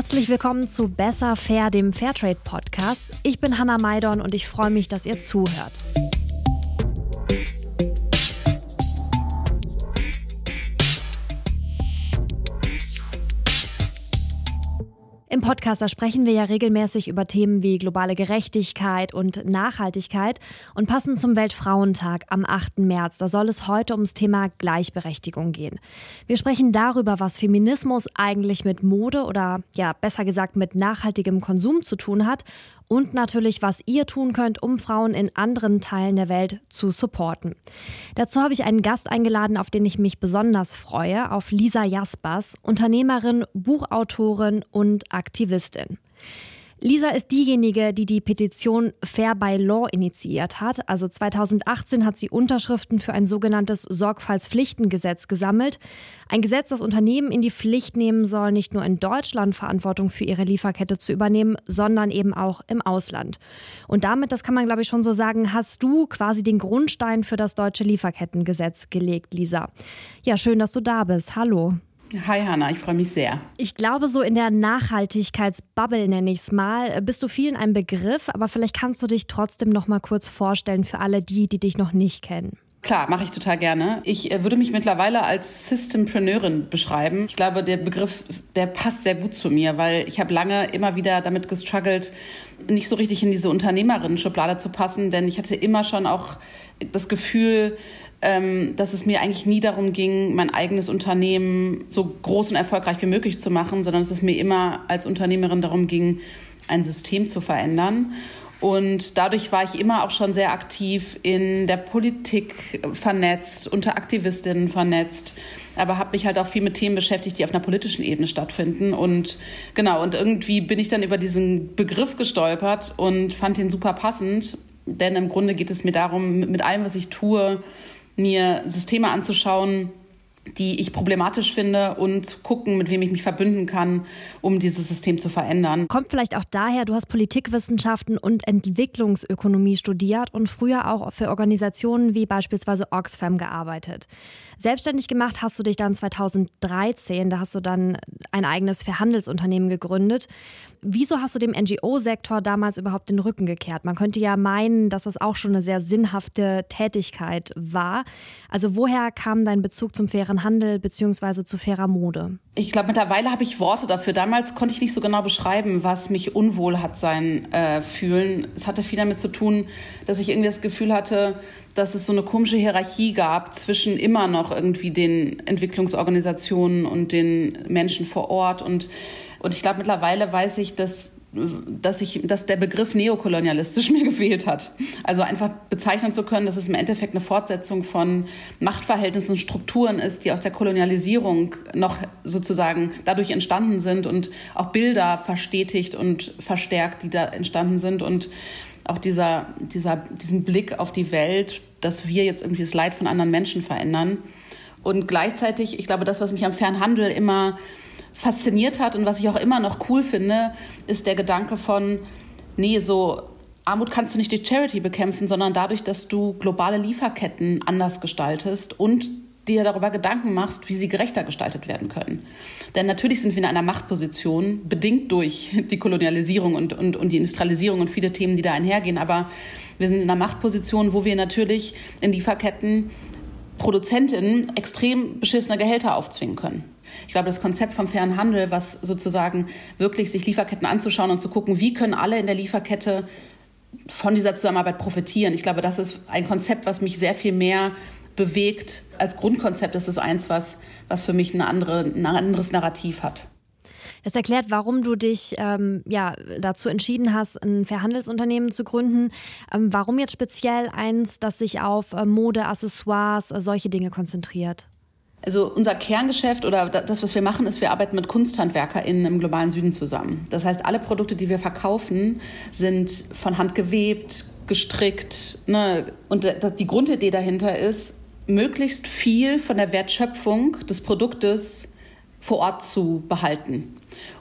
Herzlich willkommen zu Besser Fair, dem Fairtrade Podcast. Ich bin Hanna Maidon und ich freue mich, dass ihr zuhört. Podcast, da sprechen wir ja regelmäßig über Themen wie globale Gerechtigkeit und Nachhaltigkeit. Und passend zum Weltfrauentag am 8. März, da soll es heute ums Thema Gleichberechtigung gehen. Wir sprechen darüber, was Feminismus eigentlich mit Mode oder ja, besser gesagt mit nachhaltigem Konsum zu tun hat und natürlich, was ihr tun könnt, um Frauen in anderen Teilen der Welt zu supporten. Dazu habe ich einen Gast eingeladen, auf den ich mich besonders freue, auf Lisa Jaspers, Unternehmerin, Buchautorin und Aktivistin. Lisa ist diejenige, die die Petition Fair by Law initiiert hat. Also 2018 hat sie Unterschriften für ein sogenanntes Sorgfaltspflichtengesetz gesammelt. Ein Gesetz, das Unternehmen in die Pflicht nehmen soll, nicht nur in Deutschland Verantwortung für ihre Lieferkette zu übernehmen, sondern eben auch im Ausland. Und damit, das kann man glaube ich schon so sagen, hast du quasi den Grundstein für das deutsche Lieferkettengesetz gelegt, Lisa. Ja, schön, dass du da bist. Hallo. Hi Hanna, ich freue mich sehr. Ich glaube, so in der Nachhaltigkeitsbubble nenne ich es mal, bist du vielen ein Begriff, aber vielleicht kannst du dich trotzdem noch mal kurz vorstellen für alle die, die dich noch nicht kennen. Klar, mache ich total gerne. Ich äh, würde mich mittlerweile als Systempreneurin beschreiben. Ich glaube, der Begriff, der passt sehr gut zu mir, weil ich habe lange immer wieder damit gestruggelt, nicht so richtig in diese Unternehmerinnen-Schublade zu passen, denn ich hatte immer schon auch das Gefühl, ähm, dass es mir eigentlich nie darum ging, mein eigenes Unternehmen so groß und erfolgreich wie möglich zu machen, sondern dass es mir immer als Unternehmerin darum ging, ein System zu verändern. Und dadurch war ich immer auch schon sehr aktiv in der Politik vernetzt, unter Aktivistinnen vernetzt, aber habe mich halt auch viel mit Themen beschäftigt, die auf einer politischen Ebene stattfinden. Und genau, und irgendwie bin ich dann über diesen Begriff gestolpert und fand ihn super passend, denn im Grunde geht es mir darum, mit allem, was ich tue, mir Systeme anzuschauen, die ich problematisch finde und gucken, mit wem ich mich verbünden kann, um dieses System zu verändern. Kommt vielleicht auch daher, du hast Politikwissenschaften und Entwicklungsökonomie studiert und früher auch für Organisationen wie beispielsweise Oxfam gearbeitet. Selbstständig gemacht hast du dich dann 2013, da hast du dann ein eigenes Verhandelsunternehmen gegründet. Wieso hast du dem NGO-Sektor damals überhaupt den Rücken gekehrt? Man könnte ja meinen, dass das auch schon eine sehr sinnhafte Tätigkeit war. Also woher kam dein Bezug zum fairen Handel bzw. zu fairer Mode? Ich glaube, mittlerweile habe ich Worte dafür. Damals konnte ich nicht so genau beschreiben, was mich unwohl hat sein äh, fühlen. Es hatte viel damit zu tun, dass ich irgendwie das Gefühl hatte, dass es so eine komische Hierarchie gab zwischen immer noch irgendwie den Entwicklungsorganisationen und den Menschen vor Ort und und ich glaube, mittlerweile weiß ich, dass dass, ich, dass der Begriff neokolonialistisch mir gefehlt hat. Also einfach bezeichnen zu können, dass es im Endeffekt eine Fortsetzung von Machtverhältnissen und Strukturen ist, die aus der Kolonialisierung noch sozusagen dadurch entstanden sind und auch Bilder verstetigt und verstärkt, die da entstanden sind und auch dieser, dieser, diesen Blick auf die Welt, dass wir jetzt irgendwie das Leid von anderen Menschen verändern. Und gleichzeitig, ich glaube, das, was mich am Fernhandel immer fasziniert hat und was ich auch immer noch cool finde, ist der Gedanke von, nee, so Armut kannst du nicht durch Charity bekämpfen, sondern dadurch, dass du globale Lieferketten anders gestaltest und dir darüber Gedanken machst, wie sie gerechter gestaltet werden können. Denn natürlich sind wir in einer Machtposition, bedingt durch die Kolonialisierung und, und, und die Industrialisierung und viele Themen, die da einhergehen. Aber wir sind in einer Machtposition, wo wir natürlich in Lieferketten Produzentinnen extrem beschissene Gehälter aufzwingen können. Ich glaube, das Konzept vom fairen Handel, was sozusagen wirklich sich Lieferketten anzuschauen und zu gucken, wie können alle in der Lieferkette von dieser Zusammenarbeit profitieren. Ich glaube, das ist ein Konzept, was mich sehr viel mehr bewegt. Als Grundkonzept ist es eins, was, was für mich eine andere, ein anderes Narrativ hat. Das erklärt, warum du dich ähm, ja, dazu entschieden hast, ein Verhandelsunternehmen zu gründen. Ähm, warum jetzt speziell eins, das sich auf äh, Mode, Accessoires, äh, solche Dinge konzentriert? Also unser Kerngeschäft oder das, was wir machen, ist, wir arbeiten mit KunsthandwerkerInnen im globalen Süden zusammen. Das heißt, alle Produkte, die wir verkaufen, sind von Hand gewebt, gestrickt. Ne? Und die Grundidee dahinter ist, möglichst viel von der Wertschöpfung des Produktes vor Ort zu behalten.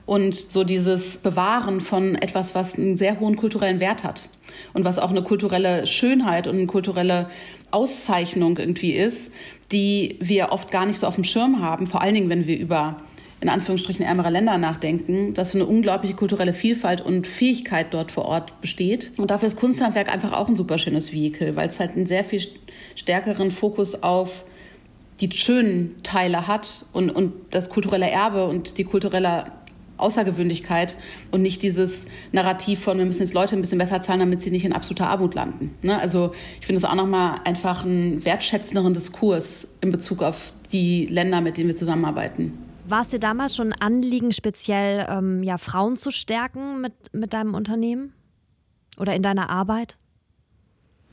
Und so dieses Bewahren von etwas, was einen sehr hohen kulturellen Wert hat und was auch eine kulturelle Schönheit und eine kulturelle Auszeichnung irgendwie ist, die wir oft gar nicht so auf dem Schirm haben, vor allen Dingen, wenn wir über in Anführungsstrichen ärmere Länder nachdenken, dass eine unglaubliche kulturelle Vielfalt und Fähigkeit dort vor Ort besteht. Und dafür ist Kunsthandwerk einfach auch ein super schönes Vehikel, weil es halt einen sehr viel stärkeren Fokus auf die schönen Teile hat und, und das kulturelle Erbe und die kulturelle Außergewöhnlichkeit und nicht dieses Narrativ von, wir müssen jetzt Leute ein bisschen besser zahlen, damit sie nicht in absoluter Armut landen. Ne? Also ich finde es auch nochmal einfach einen wertschätzenderen Diskurs in Bezug auf die Länder, mit denen wir zusammenarbeiten. War es dir damals schon ein Anliegen, speziell ähm, ja, Frauen zu stärken mit, mit deinem Unternehmen oder in deiner Arbeit?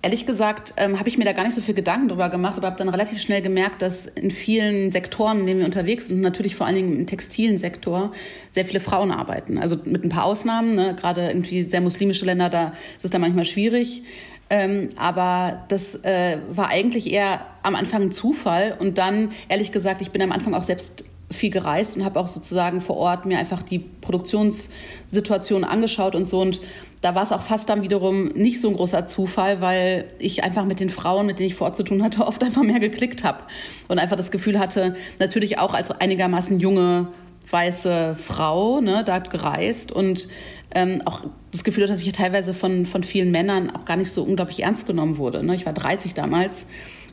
Ehrlich gesagt ähm, habe ich mir da gar nicht so viel Gedanken drüber gemacht, aber habe dann relativ schnell gemerkt, dass in vielen Sektoren, in denen wir unterwegs sind, natürlich vor allen Dingen im textilen Sektor, sehr viele Frauen arbeiten. Also mit ein paar Ausnahmen, ne? gerade irgendwie sehr muslimische Länder, da ist es dann manchmal schwierig. Ähm, aber das äh, war eigentlich eher am Anfang ein Zufall. Und dann, ehrlich gesagt, ich bin am Anfang auch selbst viel gereist und habe auch sozusagen vor Ort mir einfach die Produktionssituation angeschaut und so. Und da war es auch fast dann wiederum nicht so ein großer Zufall, weil ich einfach mit den Frauen, mit denen ich vor Ort zu tun hatte, oft einfach mehr geklickt habe und einfach das Gefühl hatte, natürlich auch als einigermaßen junge weiße Frau, ne, da gereist und ähm, auch das Gefühl hatte, dass ich teilweise von, von vielen Männern auch gar nicht so unglaublich ernst genommen wurde. Ne? Ich war 30 damals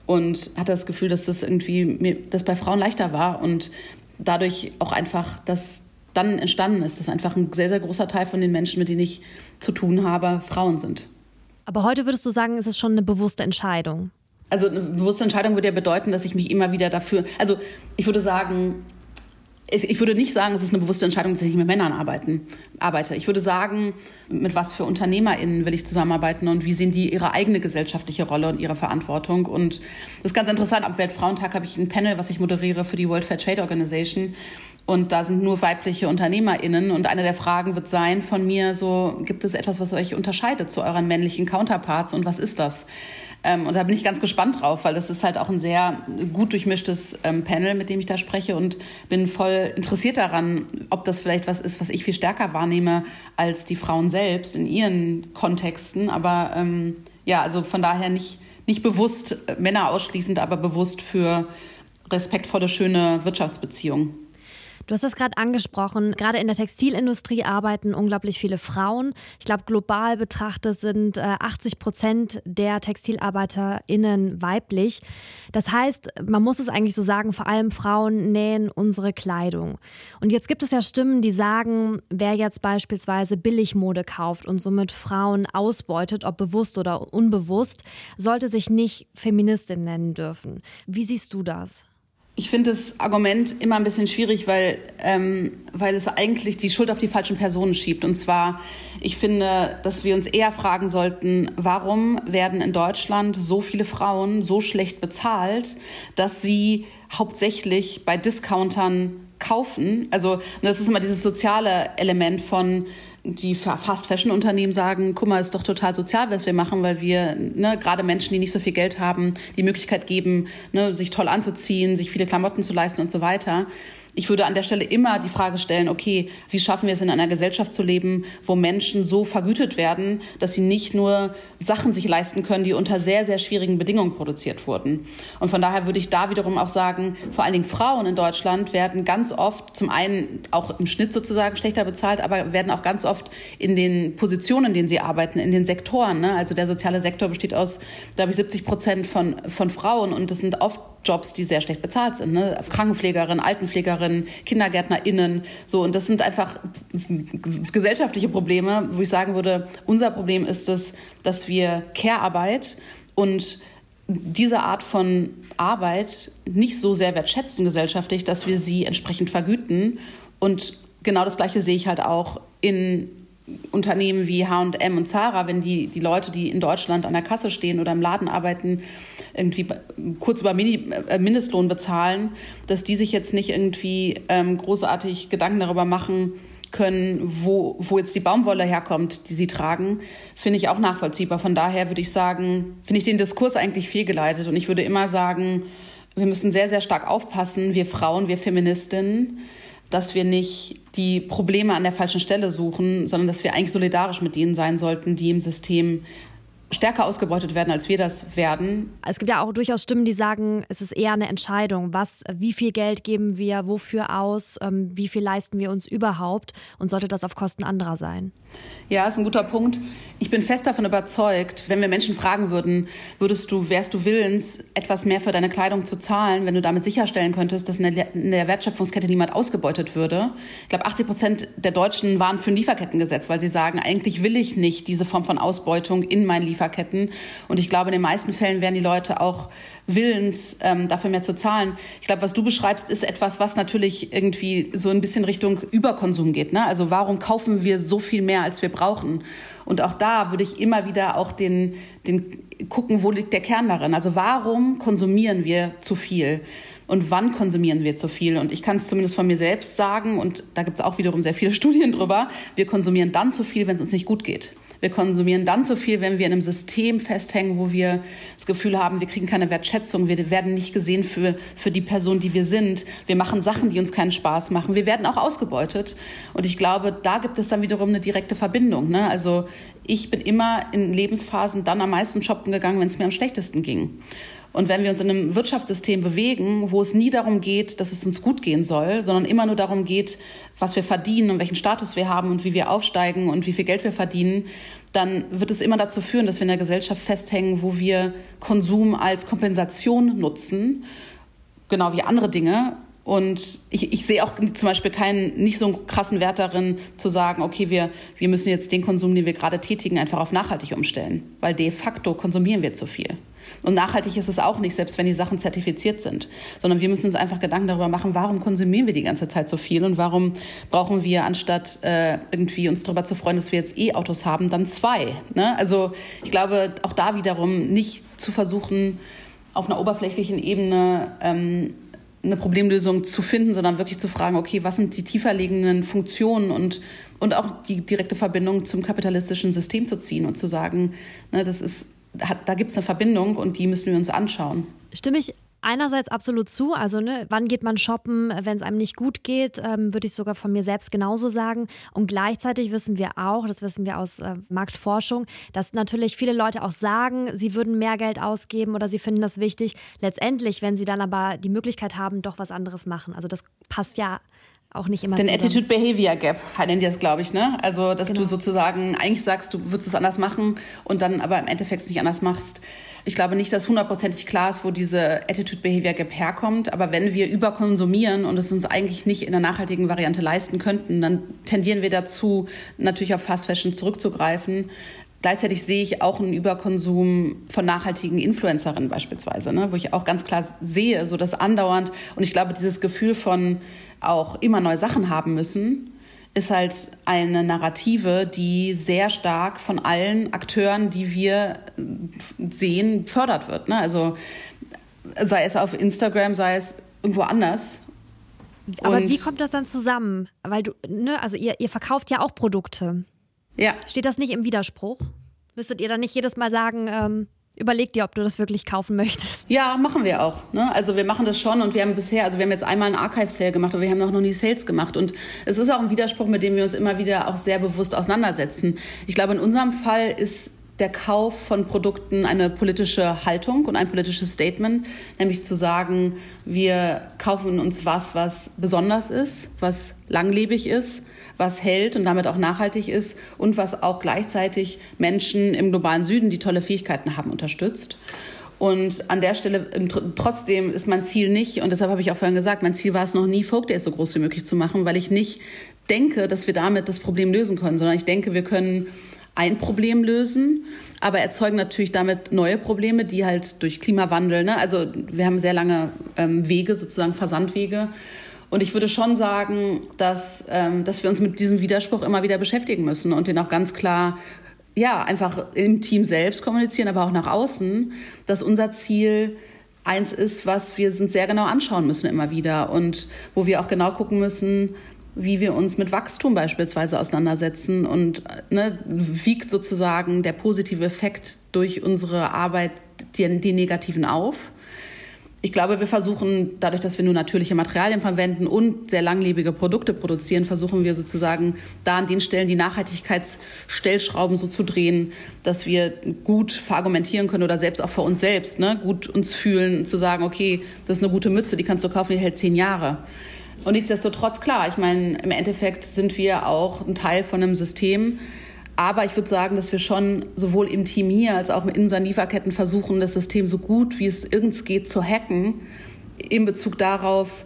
und hatte das Gefühl, dass das irgendwie mir das bei Frauen leichter war und dadurch auch einfach das dann entstanden ist, dass einfach ein sehr, sehr großer Teil von den Menschen, mit denen ich zu tun habe, Frauen sind. Aber heute würdest du sagen, ist es schon eine bewusste Entscheidung? Also eine bewusste Entscheidung würde ja bedeuten, dass ich mich immer wieder dafür, also ich würde sagen, ich würde nicht sagen, es ist eine bewusste Entscheidung, dass ich mit Männern arbeiten, arbeite. Ich würde sagen, mit was für UnternehmerInnen will ich zusammenarbeiten und wie sehen die ihre eigene gesellschaftliche Rolle und ihre Verantwortung. Und das ist ganz interessant. Am Weltfrauentag habe ich ein Panel, was ich moderiere für die World Fair Trade Organization. Und da sind nur weibliche UnternehmerInnen. Und eine der Fragen wird sein von mir so, gibt es etwas, was euch unterscheidet zu euren männlichen Counterparts und was ist das? Ähm, und da bin ich ganz gespannt drauf, weil das ist halt auch ein sehr gut durchmischtes ähm, Panel, mit dem ich da spreche und bin voll interessiert daran, ob das vielleicht was ist, was ich viel stärker wahrnehme als die Frauen selbst in ihren Kontexten. Aber ähm, ja, also von daher nicht, nicht bewusst Männer ausschließend, aber bewusst für respektvolle, schöne Wirtschaftsbeziehungen. Du hast das gerade angesprochen. Gerade in der Textilindustrie arbeiten unglaublich viele Frauen. Ich glaube, global betrachtet sind 80 äh, Prozent der TextilarbeiterInnen weiblich. Das heißt, man muss es eigentlich so sagen, vor allem Frauen nähen unsere Kleidung. Und jetzt gibt es ja Stimmen, die sagen, wer jetzt beispielsweise Billigmode kauft und somit Frauen ausbeutet, ob bewusst oder unbewusst, sollte sich nicht Feministin nennen dürfen. Wie siehst du das? Ich finde das Argument immer ein bisschen schwierig, weil, ähm, weil es eigentlich die Schuld auf die falschen Personen schiebt. Und zwar, ich finde, dass wir uns eher fragen sollten, warum werden in Deutschland so viele Frauen so schlecht bezahlt, dass sie hauptsächlich bei Discountern kaufen. Also das ist immer dieses soziale Element von die Fast-Fashion-Unternehmen sagen, guck mal, ist doch total sozial, was wir machen, weil wir ne, gerade Menschen, die nicht so viel Geld haben, die Möglichkeit geben, ne, sich toll anzuziehen, sich viele Klamotten zu leisten und so weiter. Ich würde an der Stelle immer die Frage stellen, okay, wie schaffen wir es in einer Gesellschaft zu leben, wo Menschen so vergütet werden, dass sie nicht nur Sachen sich leisten können, die unter sehr, sehr schwierigen Bedingungen produziert wurden. Und von daher würde ich da wiederum auch sagen, vor allen Dingen Frauen in Deutschland werden ganz oft, zum einen auch im Schnitt sozusagen schlechter bezahlt, aber werden auch ganz oft in den Positionen, in denen sie arbeiten, in den Sektoren. Ne? Also der soziale Sektor besteht aus, glaube ich, 70 Prozent von, von Frauen und das sind oft Jobs, die sehr schlecht bezahlt sind. Ne? Krankenpflegerin, Altenpflegerin, KindergärtnerInnen. So, und das sind einfach gesellschaftliche Probleme, wo ich sagen würde, unser Problem ist es, dass wir Care-Arbeit und diese Art von Arbeit nicht so sehr wertschätzen gesellschaftlich, dass wir sie entsprechend vergüten. Und genau das Gleiche sehe ich halt auch in Unternehmen wie H&M und Zara, wenn die, die Leute, die in Deutschland an der Kasse stehen oder im Laden arbeiten, irgendwie kurz über Mini, äh, Mindestlohn bezahlen, dass die sich jetzt nicht irgendwie ähm, großartig Gedanken darüber machen können, wo, wo jetzt die Baumwolle herkommt, die sie tragen, finde ich auch nachvollziehbar. Von daher würde ich sagen, finde ich den Diskurs eigentlich fehlgeleitet und ich würde immer sagen, wir müssen sehr, sehr stark aufpassen, wir Frauen, wir Feministinnen, dass wir nicht die Probleme an der falschen Stelle suchen, sondern dass wir eigentlich solidarisch mit denen sein sollten, die im System stärker ausgebeutet werden, als wir das werden. Es gibt ja auch durchaus Stimmen, die sagen, es ist eher eine Entscheidung, was, wie viel Geld geben wir, wofür aus, ähm, wie viel leisten wir uns überhaupt und sollte das auf Kosten anderer sein? Ja, ist ein guter Punkt. Ich bin fest davon überzeugt, wenn wir Menschen fragen würden, würdest du, wärst du willens, etwas mehr für deine Kleidung zu zahlen, wenn du damit sicherstellen könntest, dass in der, in der Wertschöpfungskette niemand ausgebeutet würde? Ich glaube, 80 Prozent der Deutschen waren für ein Lieferkettengesetz, weil sie sagen, eigentlich will ich nicht diese Form von Ausbeutung in meinen Lieferketten. Und ich glaube, in den meisten Fällen wären die Leute auch willens, ähm, dafür mehr zu zahlen. Ich glaube, was du beschreibst, ist etwas, was natürlich irgendwie so ein bisschen Richtung Überkonsum geht. Ne? Also warum kaufen wir so viel mehr, als wir brauchen? Und auch da würde ich immer wieder auch den, den gucken, wo liegt der Kern darin? Also warum konsumieren wir zu viel? und wann konsumieren wir zu viel. Und ich kann es zumindest von mir selbst sagen, und da gibt es auch wiederum sehr viele Studien drüber, wir konsumieren dann zu viel, wenn es uns nicht gut geht. Wir konsumieren dann zu viel, wenn wir in einem System festhängen, wo wir das Gefühl haben, wir kriegen keine Wertschätzung, wir werden nicht gesehen für, für die Person, die wir sind. Wir machen Sachen, die uns keinen Spaß machen. Wir werden auch ausgebeutet. Und ich glaube, da gibt es dann wiederum eine direkte Verbindung. Ne? Also ich bin immer in Lebensphasen dann am meisten shoppen gegangen, wenn es mir am schlechtesten ging. Und wenn wir uns in einem Wirtschaftssystem bewegen, wo es nie darum geht, dass es uns gut gehen soll, sondern immer nur darum geht, was wir verdienen und welchen Status wir haben und wie wir aufsteigen und wie viel Geld wir verdienen, dann wird es immer dazu führen, dass wir in der Gesellschaft festhängen, wo wir Konsum als Kompensation nutzen, genau wie andere Dinge. Und ich, ich sehe auch zum Beispiel keinen, nicht so einen krassen Wert darin, zu sagen, okay, wir, wir müssen jetzt den Konsum, den wir gerade tätigen, einfach auf nachhaltig umstellen, weil de facto konsumieren wir zu viel. Und nachhaltig ist es auch nicht, selbst wenn die Sachen zertifiziert sind, sondern wir müssen uns einfach Gedanken darüber machen, warum konsumieren wir die ganze Zeit so viel und warum brauchen wir, anstatt äh, irgendwie uns darüber zu freuen, dass wir jetzt E-Autos haben, dann zwei. Ne? Also ich glaube, auch da wiederum nicht zu versuchen, auf einer oberflächlichen Ebene ähm, eine Problemlösung zu finden, sondern wirklich zu fragen, okay, was sind die tiefer liegenden Funktionen und, und auch die direkte Verbindung zum kapitalistischen System zu ziehen und zu sagen, ne, das ist hat, da gibt es eine Verbindung und die müssen wir uns anschauen. Stimme ich einerseits absolut zu. Also, ne, wann geht man shoppen, wenn es einem nicht gut geht, ähm, würde ich sogar von mir selbst genauso sagen. Und gleichzeitig wissen wir auch, das wissen wir aus äh, Marktforschung, dass natürlich viele Leute auch sagen, sie würden mehr Geld ausgeben oder sie finden das wichtig. Letztendlich, wenn sie dann aber die Möglichkeit haben, doch was anderes machen. Also, das passt ja auch nicht immer Den zusammen. Attitude-Behavior Gap nennen die das, glaube ich, ne? Also, dass genau. du sozusagen eigentlich sagst, du würdest es anders machen und dann aber im Endeffekt es nicht anders machst. Ich glaube nicht, dass hundertprozentig klar ist, wo diese Attitude-Behavior Gap herkommt. Aber wenn wir überkonsumieren und es uns eigentlich nicht in der nachhaltigen Variante leisten könnten, dann tendieren wir dazu, natürlich auf Fast Fashion zurückzugreifen. Gleichzeitig sehe ich auch einen Überkonsum von nachhaltigen Influencerinnen beispielsweise, ne? wo ich auch ganz klar sehe, so das andauernd. Und ich glaube, dieses Gefühl von, auch immer neue Sachen haben müssen, ist halt eine Narrative, die sehr stark von allen Akteuren, die wir sehen, fördert wird. Ne? Also sei es auf Instagram, sei es irgendwo anders. Aber Und wie kommt das dann zusammen? Weil du, ne, also ihr, ihr verkauft ja auch Produkte. Ja. Steht das nicht im Widerspruch? Müsstet ihr dann nicht jedes Mal sagen, ähm, Überleg dir, ob du das wirklich kaufen möchtest. Ja, machen wir auch. Ne? Also wir machen das schon und wir haben bisher, also wir haben jetzt einmal einen Archive-Sale gemacht, aber wir haben noch nie Sales gemacht. Und es ist auch ein Widerspruch, mit dem wir uns immer wieder auch sehr bewusst auseinandersetzen. Ich glaube, in unserem Fall ist der Kauf von Produkten eine politische Haltung und ein politisches Statement, nämlich zu sagen, wir kaufen uns was, was besonders ist, was langlebig ist, was hält und damit auch nachhaltig ist und was auch gleichzeitig Menschen im globalen Süden, die tolle Fähigkeiten haben, unterstützt. Und an der Stelle trotzdem ist mein Ziel nicht, und deshalb habe ich auch vorhin gesagt, mein Ziel war es noch nie, Folk Days so groß wie möglich zu machen, weil ich nicht denke, dass wir damit das Problem lösen können, sondern ich denke, wir können ein Problem lösen, aber erzeugen natürlich damit neue Probleme, die halt durch Klimawandel, ne, also wir haben sehr lange ähm, Wege, sozusagen Versandwege, und ich würde schon sagen, dass, ähm, dass wir uns mit diesem Widerspruch immer wieder beschäftigen müssen und den auch ganz klar ja, einfach im Team selbst kommunizieren, aber auch nach außen, dass unser Ziel eins ist, was wir uns sehr genau anschauen müssen immer wieder und wo wir auch genau gucken müssen, wie wir uns mit Wachstum beispielsweise auseinandersetzen und ne, wiegt sozusagen der positive Effekt durch unsere Arbeit die, die negativen auf Ich glaube, wir versuchen, dadurch, dass wir nur natürliche Materialien verwenden und sehr langlebige Produkte produzieren, versuchen wir sozusagen da an den Stellen die Nachhaltigkeitsstellschrauben so zu drehen, dass wir gut verargumentieren können oder selbst auch für uns selbst ne, gut uns fühlen, zu sagen, okay, das ist eine gute Mütze, die kannst du kaufen, die hält zehn Jahre. Und nichtsdestotrotz, klar, ich meine, im Endeffekt sind wir auch ein Teil von einem System, aber ich würde sagen, dass wir schon sowohl im Team hier als auch in unseren Lieferketten versuchen, das System so gut wie es irgend geht zu hacken, in Bezug darauf,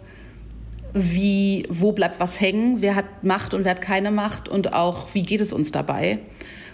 wie, wo bleibt was hängen, wer hat Macht und wer hat keine Macht und auch, wie geht es uns dabei.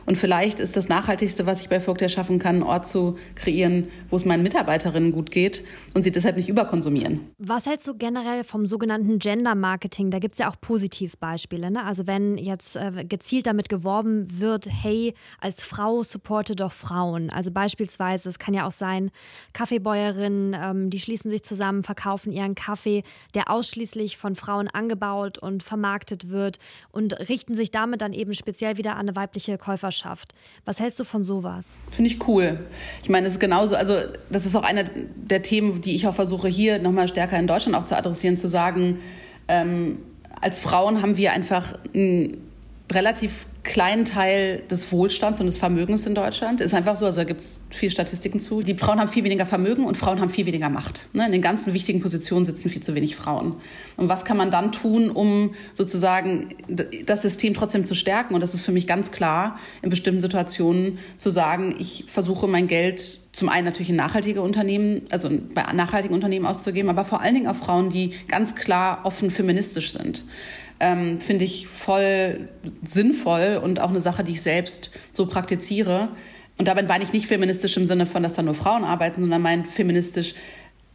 Und vielleicht ist das Nachhaltigste, was ich bei Vogt schaffen kann, einen Ort zu kreieren, wo es meinen Mitarbeiterinnen gut geht und sie deshalb nicht überkonsumieren. Was hältst du generell vom sogenannten Gender Marketing? Da gibt es ja auch Positivbeispiele. Ne? Also wenn jetzt äh, gezielt damit geworben wird, hey, als Frau supporte doch Frauen. Also beispielsweise, es kann ja auch sein, Kaffeebäuerinnen, ähm, die schließen sich zusammen, verkaufen ihren Kaffee, der ausschließlich von Frauen angebaut und vermarktet wird und richten sich damit dann eben speziell wieder an eine weibliche Käufer Nachbarschaft. Was hältst du von sowas? Finde ich cool. Ich meine, es ist genauso, also das ist auch einer der Themen, die ich auch versuche hier nochmal stärker in Deutschland auch zu adressieren, zu sagen, ähm, als Frauen haben wir einfach ein relativ kleinen Teil des Wohlstands und des Vermögens in Deutschland. Ist einfach so, also da gibt es viel Statistiken zu. Die Frauen haben viel weniger Vermögen und Frauen haben viel weniger Macht. Ne? In den ganzen wichtigen Positionen sitzen viel zu wenig Frauen. Und was kann man dann tun, um sozusagen das System trotzdem zu stärken? Und das ist für mich ganz klar, in bestimmten Situationen zu sagen, ich versuche mein Geld zum einen natürlich in nachhaltige Unternehmen, also bei nachhaltigen Unternehmen auszugeben, aber vor allen Dingen auch Frauen, die ganz klar offen feministisch sind ähm, finde ich voll sinnvoll und auch eine Sache, die ich selbst so praktiziere. Und dabei meine ich nicht feministisch im Sinne von, dass da nur Frauen arbeiten, sondern mein feministisch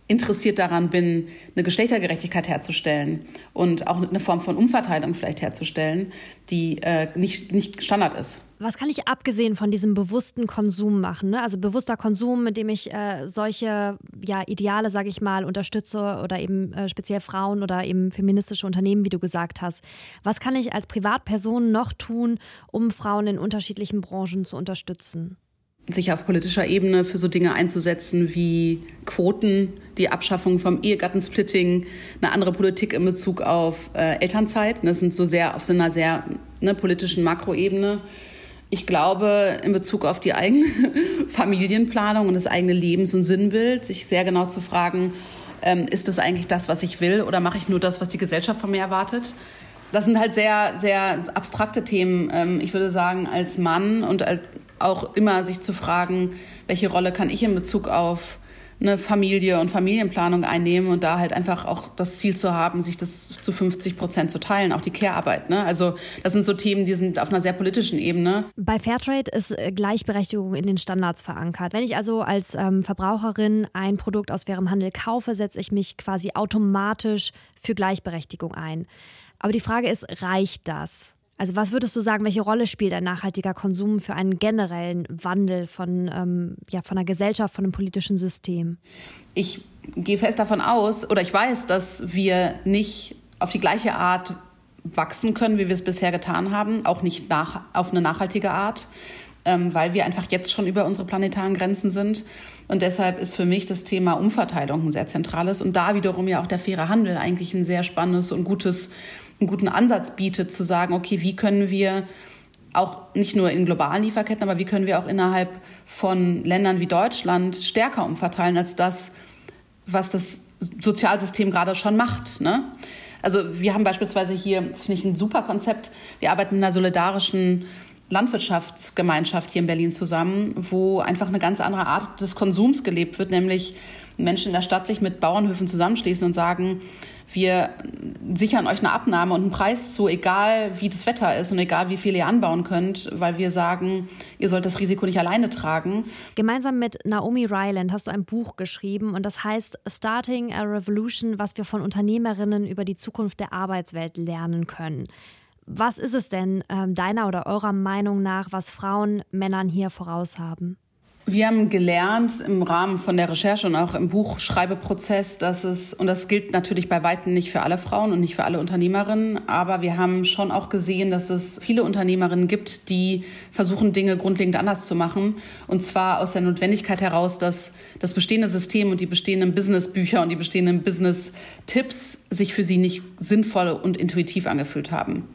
interessiert daran bin, eine Geschlechtergerechtigkeit herzustellen und auch eine Form von Umverteilung vielleicht herzustellen, die äh, nicht, nicht Standard ist. Was kann ich abgesehen von diesem bewussten Konsum machen? Ne? Also bewusster Konsum, mit dem ich äh, solche ja, Ideale, sage ich mal, unterstütze oder eben äh, speziell Frauen oder eben feministische Unternehmen, wie du gesagt hast. Was kann ich als Privatperson noch tun, um Frauen in unterschiedlichen Branchen zu unterstützen? Sich auf politischer Ebene für so Dinge einzusetzen wie Quoten, die Abschaffung vom Ehegattensplitting, eine andere Politik in Bezug auf äh, Elternzeit. Das sind so sehr auf so einer sehr ne, politischen Makroebene. Ich glaube, in Bezug auf die eigene Familienplanung und das eigene Lebens- und Sinnbild, sich sehr genau zu fragen, ähm, ist das eigentlich das, was ich will oder mache ich nur das, was die Gesellschaft von mir erwartet? Das sind halt sehr, sehr abstrakte Themen. Ähm, ich würde sagen, als Mann und als, auch immer sich zu fragen, welche Rolle kann ich in Bezug auf eine Familie und Familienplanung einnehmen und da halt einfach auch das Ziel zu haben, sich das zu 50 Prozent zu teilen, auch die Care-Arbeit. Ne? Also das sind so Themen, die sind auf einer sehr politischen Ebene. Bei Fairtrade ist äh, Gleichberechtigung in den Standards verankert. Wenn ich also als ähm, Verbraucherin ein Produkt aus fairem Handel kaufe, setze ich mich quasi automatisch für Gleichberechtigung ein. Aber die Frage ist, reicht das? Also was würdest du sagen, welche Rolle spielt ein nachhaltiger Konsum für einen generellen Wandel von, ähm, ja, von einer Gesellschaft, von einem politischen System? Ich gehe fest davon aus, oder ich weiß, dass wir nicht auf die gleiche Art wachsen können, wie wir es bisher getan haben, auch nicht nach, auf eine nachhaltige Art, ähm, weil wir einfach jetzt schon über unsere planetaren Grenzen sind. Und deshalb ist für mich das Thema Umverteilung ein sehr zentrales und da wiederum ja auch der faire Handel eigentlich ein sehr spannendes und gutes einen guten Ansatz bietet, zu sagen, okay, wie können wir auch nicht nur in globalen Lieferketten, aber wie können wir auch innerhalb von Ländern wie Deutschland stärker umverteilen als das, was das Sozialsystem gerade schon macht. Ne? Also wir haben beispielsweise hier, das finde ich ein super Konzept, wir arbeiten in einer solidarischen Landwirtschaftsgemeinschaft hier in Berlin zusammen, wo einfach eine ganz andere Art des Konsums gelebt wird, nämlich Menschen in der Stadt sich mit Bauernhöfen zusammenschließen und sagen, wir sichern euch eine Abnahme und einen Preis zu, egal wie das Wetter ist und egal wie viel ihr anbauen könnt, weil wir sagen, ihr sollt das Risiko nicht alleine tragen. Gemeinsam mit Naomi Ryland hast du ein Buch geschrieben und das heißt Starting a Revolution, was wir von Unternehmerinnen über die Zukunft der Arbeitswelt lernen können. Was ist es denn äh, deiner oder eurer Meinung nach, was Frauen Männern hier voraus haben? Wir haben gelernt im Rahmen von der Recherche und auch im Buchschreibeprozess, dass es, und das gilt natürlich bei weitem nicht für alle Frauen und nicht für alle Unternehmerinnen, aber wir haben schon auch gesehen, dass es viele Unternehmerinnen gibt, die versuchen, Dinge grundlegend anders zu machen. Und zwar aus der Notwendigkeit heraus, dass das bestehende System und die bestehenden Businessbücher und die bestehenden Business-Tipps sich für sie nicht sinnvoll und intuitiv angefühlt haben.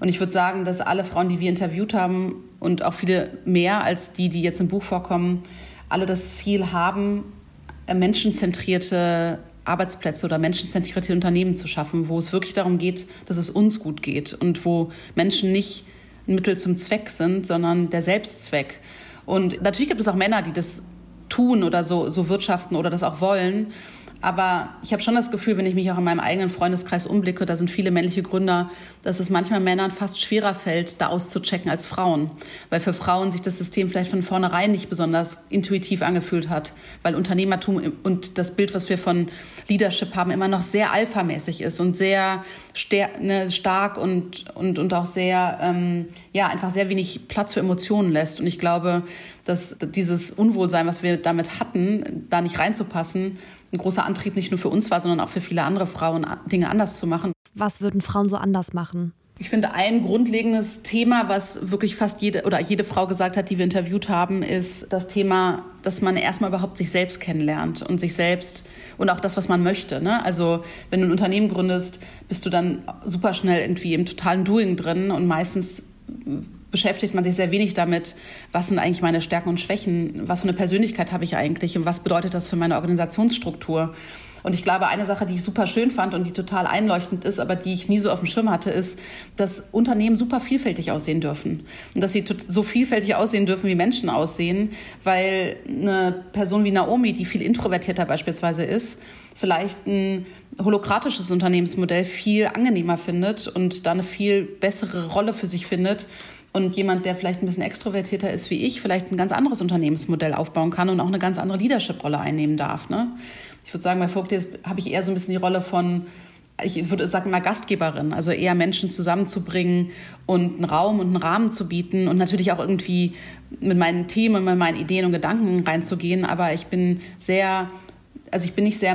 Und ich würde sagen, dass alle Frauen, die wir interviewt haben und auch viele mehr als die, die jetzt im Buch vorkommen, alle das Ziel haben, äh, menschenzentrierte Arbeitsplätze oder menschenzentrierte Unternehmen zu schaffen, wo es wirklich darum geht, dass es uns gut geht und wo Menschen nicht ein Mittel zum Zweck sind, sondern der Selbstzweck. Und natürlich gibt es auch Männer, die das tun oder so, so wirtschaften oder das auch wollen. Aber ich habe schon das Gefühl, wenn ich mich auch in meinem eigenen Freundeskreis umblicke, da sind viele männliche Gründer, dass es manchmal Männern fast schwerer fällt, da auszuchecken als Frauen. Weil für Frauen sich das System vielleicht von vornherein nicht besonders intuitiv angefühlt hat. Weil Unternehmertum und das Bild, was wir von Leadership haben, immer noch sehr alphamäßig ist und sehr ne, stark und, und, und auch sehr, ähm, ja, einfach sehr wenig Platz für Emotionen lässt. Und ich glaube, dass dieses Unwohlsein, was wir damit hatten, da nicht reinzupassen, ein großer Antrieb nicht nur für uns war, sondern auch für viele andere Frauen, Dinge anders zu machen. Was würden Frauen so anders machen? Ich finde, ein grundlegendes Thema, was wirklich fast jede oder jede Frau gesagt hat, die wir interviewt haben, ist das Thema, dass man erstmal überhaupt sich selbst kennenlernt und sich selbst und auch das, was man möchte. Ne? Also wenn du ein Unternehmen gründest, bist du dann super schnell irgendwie im totalen Doing drin und meistens beschäftigt man sich sehr wenig damit, was sind eigentlich meine Stärken und Schwächen, was für eine Persönlichkeit habe ich eigentlich und was bedeutet das für meine Organisationsstruktur. Und ich glaube, eine Sache, die ich super schön fand und die total einleuchtend ist, aber die ich nie so auf dem Schirm hatte, ist, dass Unternehmen super vielfältig aussehen dürfen. Und dass sie so vielfältig aussehen dürfen, wie Menschen aussehen, weil eine Person wie Naomi, die viel introvertierter beispielsweise ist, vielleicht ein holokratisches Unternehmensmodell viel angenehmer findet und da eine viel bessere Rolle für sich findet und jemand, der vielleicht ein bisschen extrovertierter ist wie ich, vielleicht ein ganz anderes Unternehmensmodell aufbauen kann und auch eine ganz andere Leadership-Rolle einnehmen darf. Ne? Ich würde sagen, bei Vogtiers habe ich eher so ein bisschen die Rolle von, ich würde sagen mal Gastgeberin, also eher Menschen zusammenzubringen und einen Raum und einen Rahmen zu bieten und natürlich auch irgendwie mit meinen Themen mit meinen Ideen und Gedanken reinzugehen. Aber ich bin sehr, also ich bin nicht sehr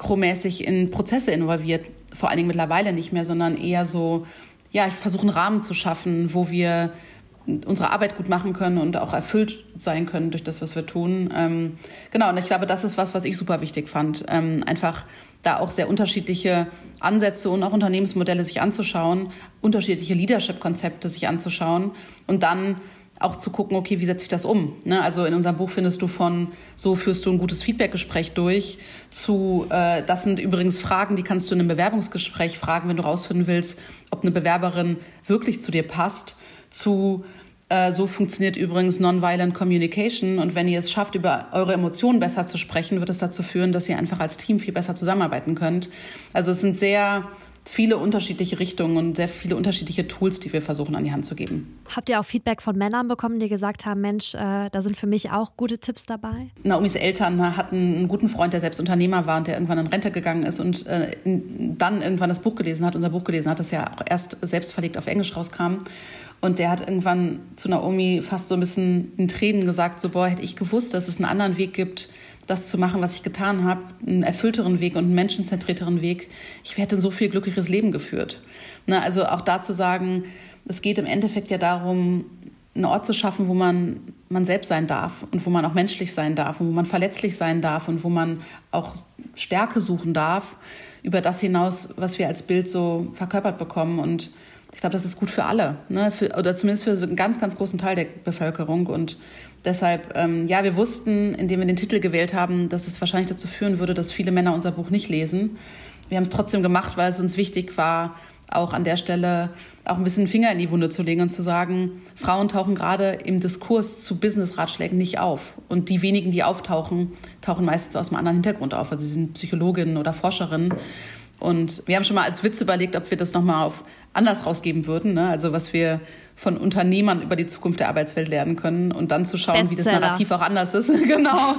mikromäßig in Prozesse involviert, vor allen Dingen mittlerweile nicht mehr, sondern eher so ja, ich versuche einen Rahmen zu schaffen, wo wir unsere Arbeit gut machen können und auch erfüllt sein können durch das, was wir tun. Ähm, genau, und ich glaube, das ist was, was ich super wichtig fand. Ähm, einfach da auch sehr unterschiedliche Ansätze und auch Unternehmensmodelle sich anzuschauen, unterschiedliche Leadership-Konzepte sich anzuschauen und dann auch zu gucken, okay, wie setze ich das um? Ne? Also in unserem Buch findest du von, so führst du ein gutes Feedbackgespräch durch, zu, äh, das sind übrigens Fragen, die kannst du in einem Bewerbungsgespräch fragen, wenn du rausfinden willst, ob eine Bewerberin wirklich zu dir passt, zu, äh, so funktioniert übrigens Nonviolent Communication. Und wenn ihr es schafft, über eure Emotionen besser zu sprechen, wird es dazu führen, dass ihr einfach als Team viel besser zusammenarbeiten könnt. Also es sind sehr viele unterschiedliche Richtungen und sehr viele unterschiedliche Tools, die wir versuchen an die Hand zu geben. Habt ihr auch Feedback von Männern bekommen, die gesagt haben, Mensch, äh, da sind für mich auch gute Tipps dabei? Naomis Eltern hatten einen guten Freund, der selbst Unternehmer war und der irgendwann in Rente gegangen ist und äh, dann irgendwann das Buch gelesen hat, unser Buch gelesen hat, das ja auch erst selbst verlegt auf Englisch rauskam. Und der hat irgendwann zu Naomi fast so ein bisschen in Tränen gesagt, so, boah, hätte ich gewusst, dass es einen anderen Weg gibt, das zu machen, was ich getan habe, einen erfüllteren Weg und einen menschenzentrierteren Weg, ich hätte ein so viel glücklicheres Leben geführt. Ne, also auch da zu sagen, es geht im Endeffekt ja darum, einen Ort zu schaffen, wo man man selbst sein darf und wo man auch menschlich sein darf und wo man verletzlich sein darf und wo man auch Stärke suchen darf über das hinaus, was wir als Bild so verkörpert bekommen. Und ich glaube, das ist gut für alle, ne? für, oder zumindest für einen ganz, ganz großen Teil der Bevölkerung. Und Deshalb, ähm, ja, wir wussten, indem wir den Titel gewählt haben, dass es wahrscheinlich dazu führen würde, dass viele Männer unser Buch nicht lesen. Wir haben es trotzdem gemacht, weil es uns wichtig war, auch an der Stelle auch ein bisschen Finger in die Wunde zu legen und zu sagen, Frauen tauchen gerade im Diskurs zu Business-Ratschlägen nicht auf. Und die wenigen, die auftauchen, tauchen meistens aus einem anderen Hintergrund auf. Also sie sind Psychologinnen oder Forscherinnen. Und wir haben schon mal als Witz überlegt, ob wir das nochmal auf anders rausgeben würden. Ne? Also was wir von Unternehmern über die Zukunft der Arbeitswelt lernen können und dann zu schauen, Bestseller. wie das Narrativ auch anders ist. genau.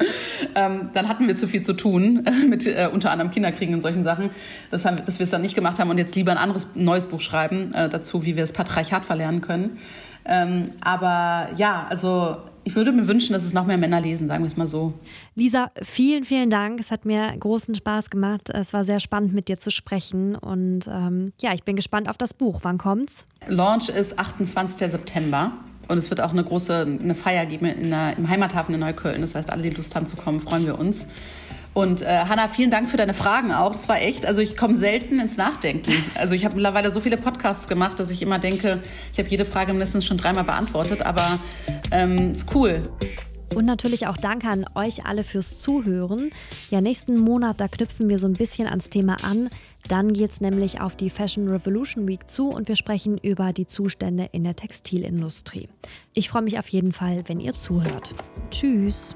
ähm, dann hatten wir zu viel zu tun mit äh, unter anderem Kinderkriegen und solchen Sachen, das haben, dass wir es dann nicht gemacht haben und jetzt lieber ein anderes neues Buch schreiben äh, dazu, wie wir das Patriarchat verlernen können. Ähm, aber ja, also ich würde mir wünschen, dass es noch mehr Männer lesen, sagen wir es mal so. Lisa, vielen, vielen Dank. Es hat mir großen Spaß gemacht. Es war sehr spannend, mit dir zu sprechen. Und ähm, ja, ich bin gespannt auf das Buch. Wann kommt's? Launch ist 28. September. Und es wird auch eine große eine Feier geben in der, im Heimathafen in Neukölln. Das heißt, alle, die Lust haben zu kommen, freuen wir uns. Und äh, Hanna, vielen Dank für deine Fragen auch. Das war echt, also ich komme selten ins Nachdenken. Also ich habe mittlerweile so viele Podcasts gemacht, dass ich immer denke, ich habe jede Frage mindestens schon dreimal beantwortet, aber ähm, ist cool. Und natürlich auch Danke an euch alle fürs Zuhören. Ja, nächsten Monat, da knüpfen wir so ein bisschen ans Thema an. Dann geht es nämlich auf die Fashion Revolution Week zu und wir sprechen über die Zustände in der Textilindustrie. Ich freue mich auf jeden Fall, wenn ihr zuhört. Tschüss.